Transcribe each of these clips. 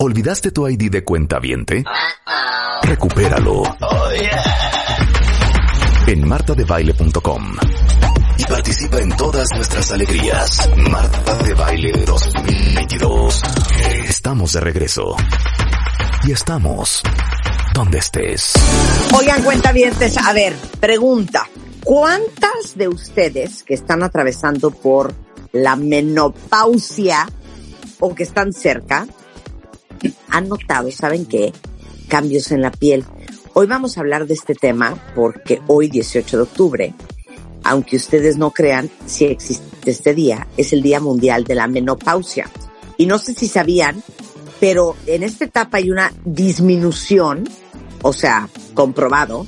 ¿Olvidaste tu ID de cuenta viente? Recupéralo. En martadebaile.com. Y participa en todas nuestras alegrías. Marta de Baile 2022. Estamos de regreso. Y estamos donde estés. Oigan, cuentavientes, a ver, pregunta. ¿Cuántas de ustedes que están atravesando por la menopausia o que están cerca han notado, ¿saben qué? Cambios en la piel. Hoy vamos a hablar de este tema porque hoy, 18 de octubre, aunque ustedes no crean, si existe este día, es el Día Mundial de la Menopausia. Y no sé si sabían, pero en esta etapa hay una disminución, o sea, comprobado,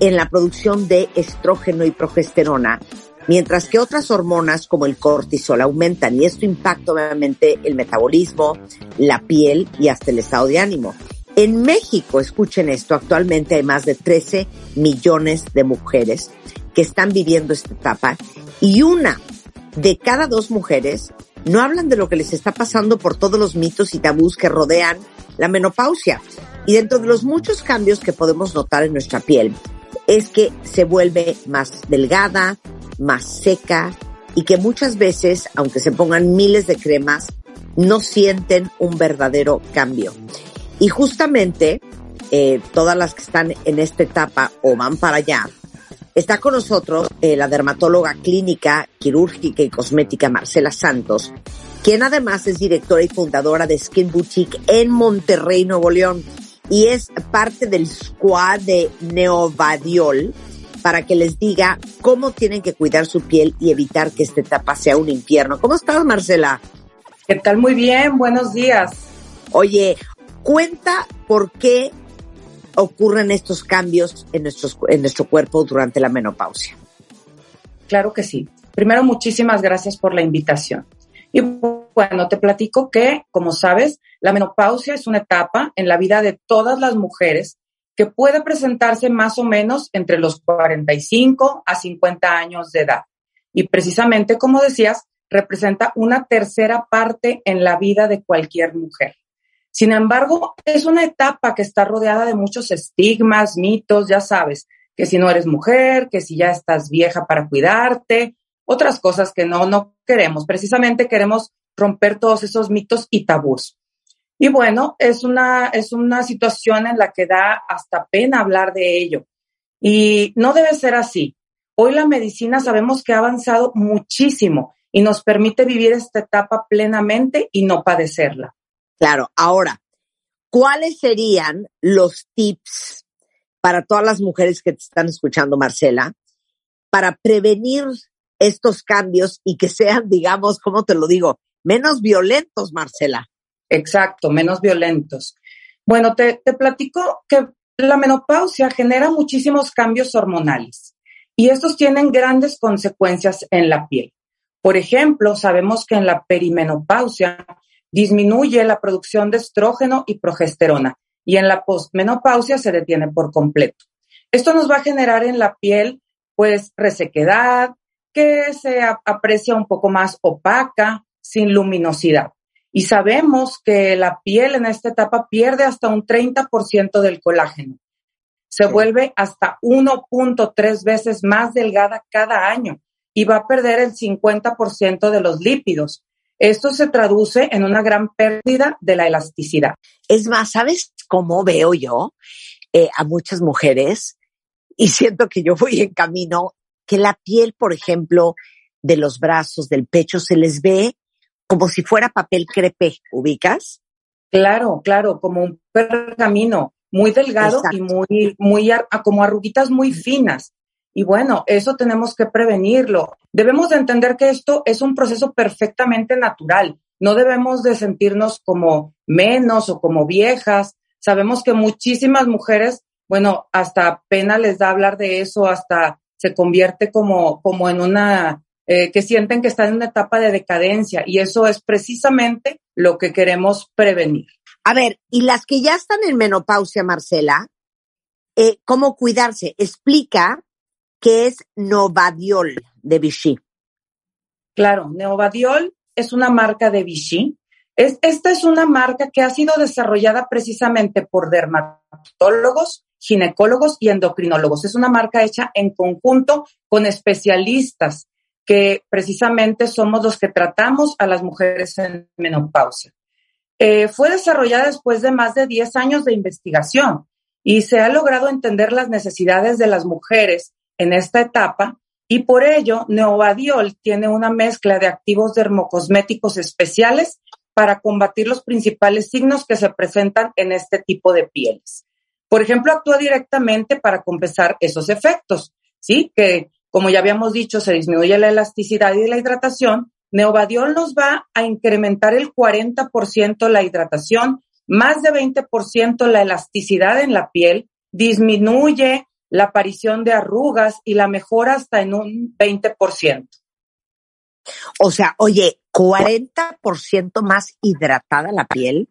en la producción de estrógeno y progesterona, mientras que otras hormonas como el cortisol aumentan y esto impacta obviamente el metabolismo, la piel y hasta el estado de ánimo. En México, escuchen esto, actualmente hay más de 13 millones de mujeres que están viviendo esta etapa y una de cada dos mujeres no hablan de lo que les está pasando por todos los mitos y tabús que rodean la menopausia. Y dentro de los muchos cambios que podemos notar en nuestra piel, es que se vuelve más delgada, más seca y que muchas veces, aunque se pongan miles de cremas, no sienten un verdadero cambio. Y justamente eh, todas las que están en esta etapa o van para allá, está con nosotros eh, la dermatóloga clínica, quirúrgica y cosmética Marcela Santos, quien además es directora y fundadora de Skin Boutique en Monterrey, Nuevo León, y es parte del squad de Neovadiol para que les diga cómo tienen que cuidar su piel y evitar que esta etapa sea un infierno. ¿Cómo estás, Marcela? ¿Qué tal? Muy bien, buenos días. Oye, cuenta por qué ocurren estos cambios en, nuestros, en nuestro cuerpo durante la menopausia. Claro que sí. Primero, muchísimas gracias por la invitación. Y bueno, te platico que, como sabes, la menopausia es una etapa en la vida de todas las mujeres que puede presentarse más o menos entre los 45 a 50 años de edad. Y precisamente, como decías, representa una tercera parte en la vida de cualquier mujer. Sin embargo, es una etapa que está rodeada de muchos estigmas, mitos, ya sabes, que si no eres mujer, que si ya estás vieja para cuidarte, otras cosas que no, no queremos. Precisamente queremos romper todos esos mitos y tabús. Y bueno, es una, es una situación en la que da hasta pena hablar de ello. Y no debe ser así. Hoy la medicina sabemos que ha avanzado muchísimo y nos permite vivir esta etapa plenamente y no padecerla. Claro, ahora, ¿cuáles serían los tips para todas las mujeres que te están escuchando, Marcela, para prevenir estos cambios y que sean, digamos, ¿cómo te lo digo? Menos violentos, Marcela. Exacto, menos violentos. Bueno, te, te platico que la menopausia genera muchísimos cambios hormonales y estos tienen grandes consecuencias en la piel. Por ejemplo, sabemos que en la perimenopausia disminuye la producción de estrógeno y progesterona y en la postmenopausia se detiene por completo. Esto nos va a generar en la piel pues resequedad, que se aprecia un poco más opaca, sin luminosidad. Y sabemos que la piel en esta etapa pierde hasta un 30% del colágeno. Se vuelve hasta 1.3 veces más delgada cada año y va a perder el 50% de los lípidos. Esto se traduce en una gran pérdida de la elasticidad. Es más, ¿sabes cómo veo yo eh, a muchas mujeres? Y siento que yo voy en camino, que la piel, por ejemplo, de los brazos, del pecho, se les ve como si fuera papel crepe, ¿ubicas? Claro, claro, como un pergamino muy delgado y muy, muy, como arruguitas muy finas. Y bueno, eso tenemos que prevenirlo. Debemos de entender que esto es un proceso perfectamente natural. no debemos de sentirnos como menos o como viejas. Sabemos que muchísimas mujeres, bueno, hasta pena les da hablar de eso, hasta se convierte como, como en una, eh, que sienten que están en una etapa de decadencia y eso es precisamente lo que queremos prevenir. A ver, y las que ya están en menopausia, Marcela, eh, ¿cómo cuidarse? Explica qué es Novadiol de Vichy. Claro, Novadiol es una marca de Vichy. Es, esta es una marca que ha sido desarrollada precisamente por dermatólogos, ginecólogos y endocrinólogos. Es una marca hecha en conjunto con especialistas que precisamente somos los que tratamos a las mujeres en menopausia. Eh, fue desarrollada después de más de 10 años de investigación y se ha logrado entender las necesidades de las mujeres en esta etapa y por ello Neovadiol tiene una mezcla de activos dermocosméticos especiales para combatir los principales signos que se presentan en este tipo de pieles. Por ejemplo, actúa directamente para compensar esos efectos, ¿sí? Que, como ya habíamos dicho, se disminuye la elasticidad y la hidratación. Neovadiol nos va a incrementar el 40% la hidratación, más de 20% la elasticidad en la piel, disminuye la aparición de arrugas y la mejora hasta en un 20%. O sea, oye, 40% más hidratada la piel.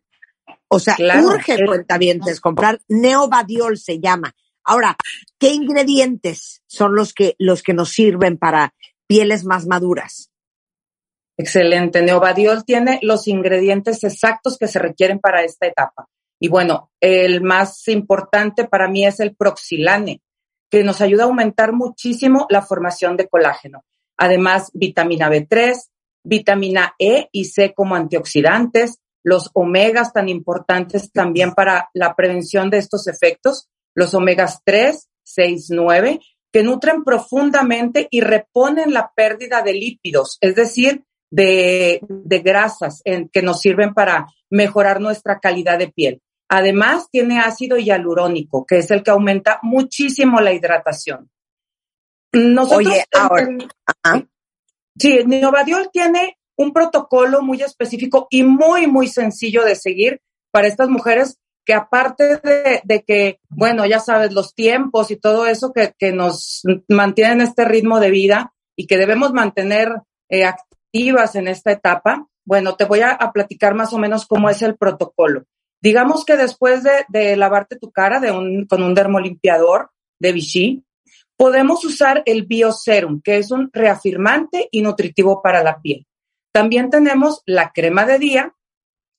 O sea, urge cuentavientes comprar Neovadiol se llama. Ahora, ¿qué ingredientes son los que los que nos sirven para pieles más maduras? Excelente. Neovadiol tiene los ingredientes exactos que se requieren para esta etapa. Y bueno, el más importante para mí es el proxilane que nos ayuda a aumentar muchísimo la formación de colágeno. Además, vitamina B3, vitamina E y C como antioxidantes, los omegas tan importantes también para la prevención de estos efectos, los omegas 3, 6, 9, que nutren profundamente y reponen la pérdida de lípidos, es decir, de, de grasas en, que nos sirven para mejorar nuestra calidad de piel. Además, tiene ácido hialurónico, que es el que aumenta muchísimo la hidratación. Oye, ahora. Sí, Novadiol tiene un protocolo muy específico y muy, muy sencillo de seguir para estas mujeres que aparte de, que, bueno, ya sabes, los tiempos y todo eso que, nos mantienen este ritmo de vida y que debemos mantener eh, activas en esta etapa, bueno, te voy a platicar más o menos cómo es el protocolo. Digamos que después de, lavarte tu cara de un, con un dermolimpiador de Vichy, podemos usar el Bioserum, que es un reafirmante y nutritivo para la piel. También tenemos la crema de día,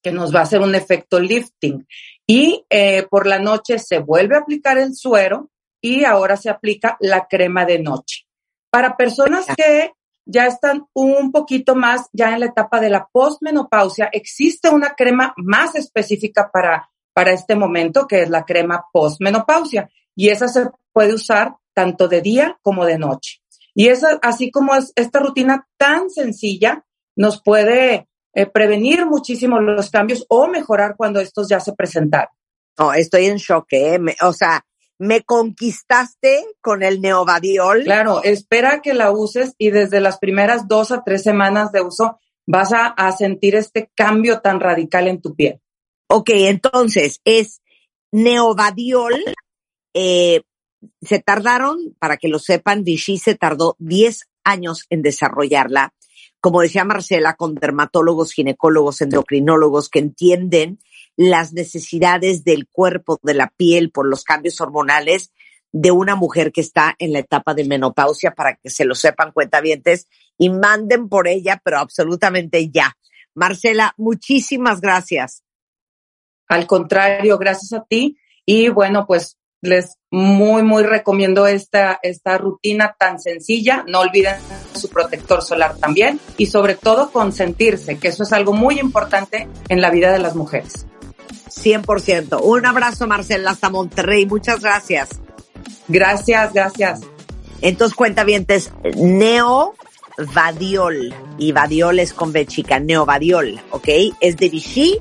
que nos va a hacer un efecto lifting. Y eh, por la noche se vuelve a aplicar el suero y ahora se aplica la crema de noche. Para personas que ya están un poquito más ya en la etapa de la postmenopausia. Existe una crema más específica para, para este momento, que es la crema postmenopausia. Y esa se puede usar tanto de día como de noche. Y esa, así como es esta rutina tan sencilla, nos puede eh, prevenir muchísimo los cambios o mejorar cuando estos ya se presentaron. Oh, estoy en shock, ¿eh? o sea, me conquistaste con el neovadiol. Claro, espera que la uses y desde las primeras dos a tres semanas de uso vas a, sentir este cambio tan radical en tu piel. Ok, entonces es neovadiol. Eh, se tardaron, para que lo sepan, Vichy se tardó 10 años en desarrollarla. Como decía Marcela, con dermatólogos, ginecólogos, endocrinólogos que entienden las necesidades del cuerpo, de la piel, por los cambios hormonales de una mujer que está en la etapa de menopausia para que se lo sepan cuentavientes y manden por ella, pero absolutamente ya. Marcela, muchísimas gracias. Al contrario, gracias a ti. Y bueno, pues les muy, muy recomiendo esta, esta rutina tan sencilla. No olviden su protector solar también y sobre todo consentirse, que eso es algo muy importante en la vida de las mujeres. 100%. Un abrazo, Marcela, hasta Monterrey. Muchas gracias. Gracias, gracias. Entonces, cuenta bien, Neo Vadiol. Y Vadiol es con B chica, Neo Vadiol, ¿ok? Es de Vichy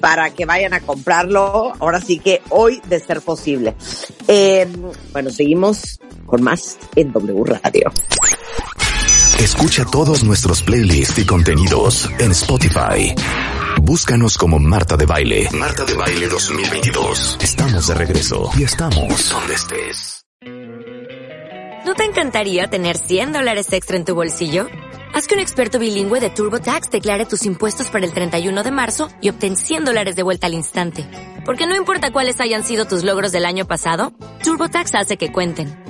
para que vayan a comprarlo. Ahora sí que hoy de ser posible. Eh, bueno, seguimos con más en W Radio. Escucha todos nuestros playlists y contenidos en Spotify. Búscanos como Marta de Baile. Marta de Baile 2022. Estamos de regreso y estamos donde estés. ¿No te encantaría tener 100 dólares extra en tu bolsillo? Haz que un experto bilingüe de TurboTax declare tus impuestos para el 31 de marzo y obtén 100 dólares de vuelta al instante. Porque no importa cuáles hayan sido tus logros del año pasado, TurboTax hace que cuenten.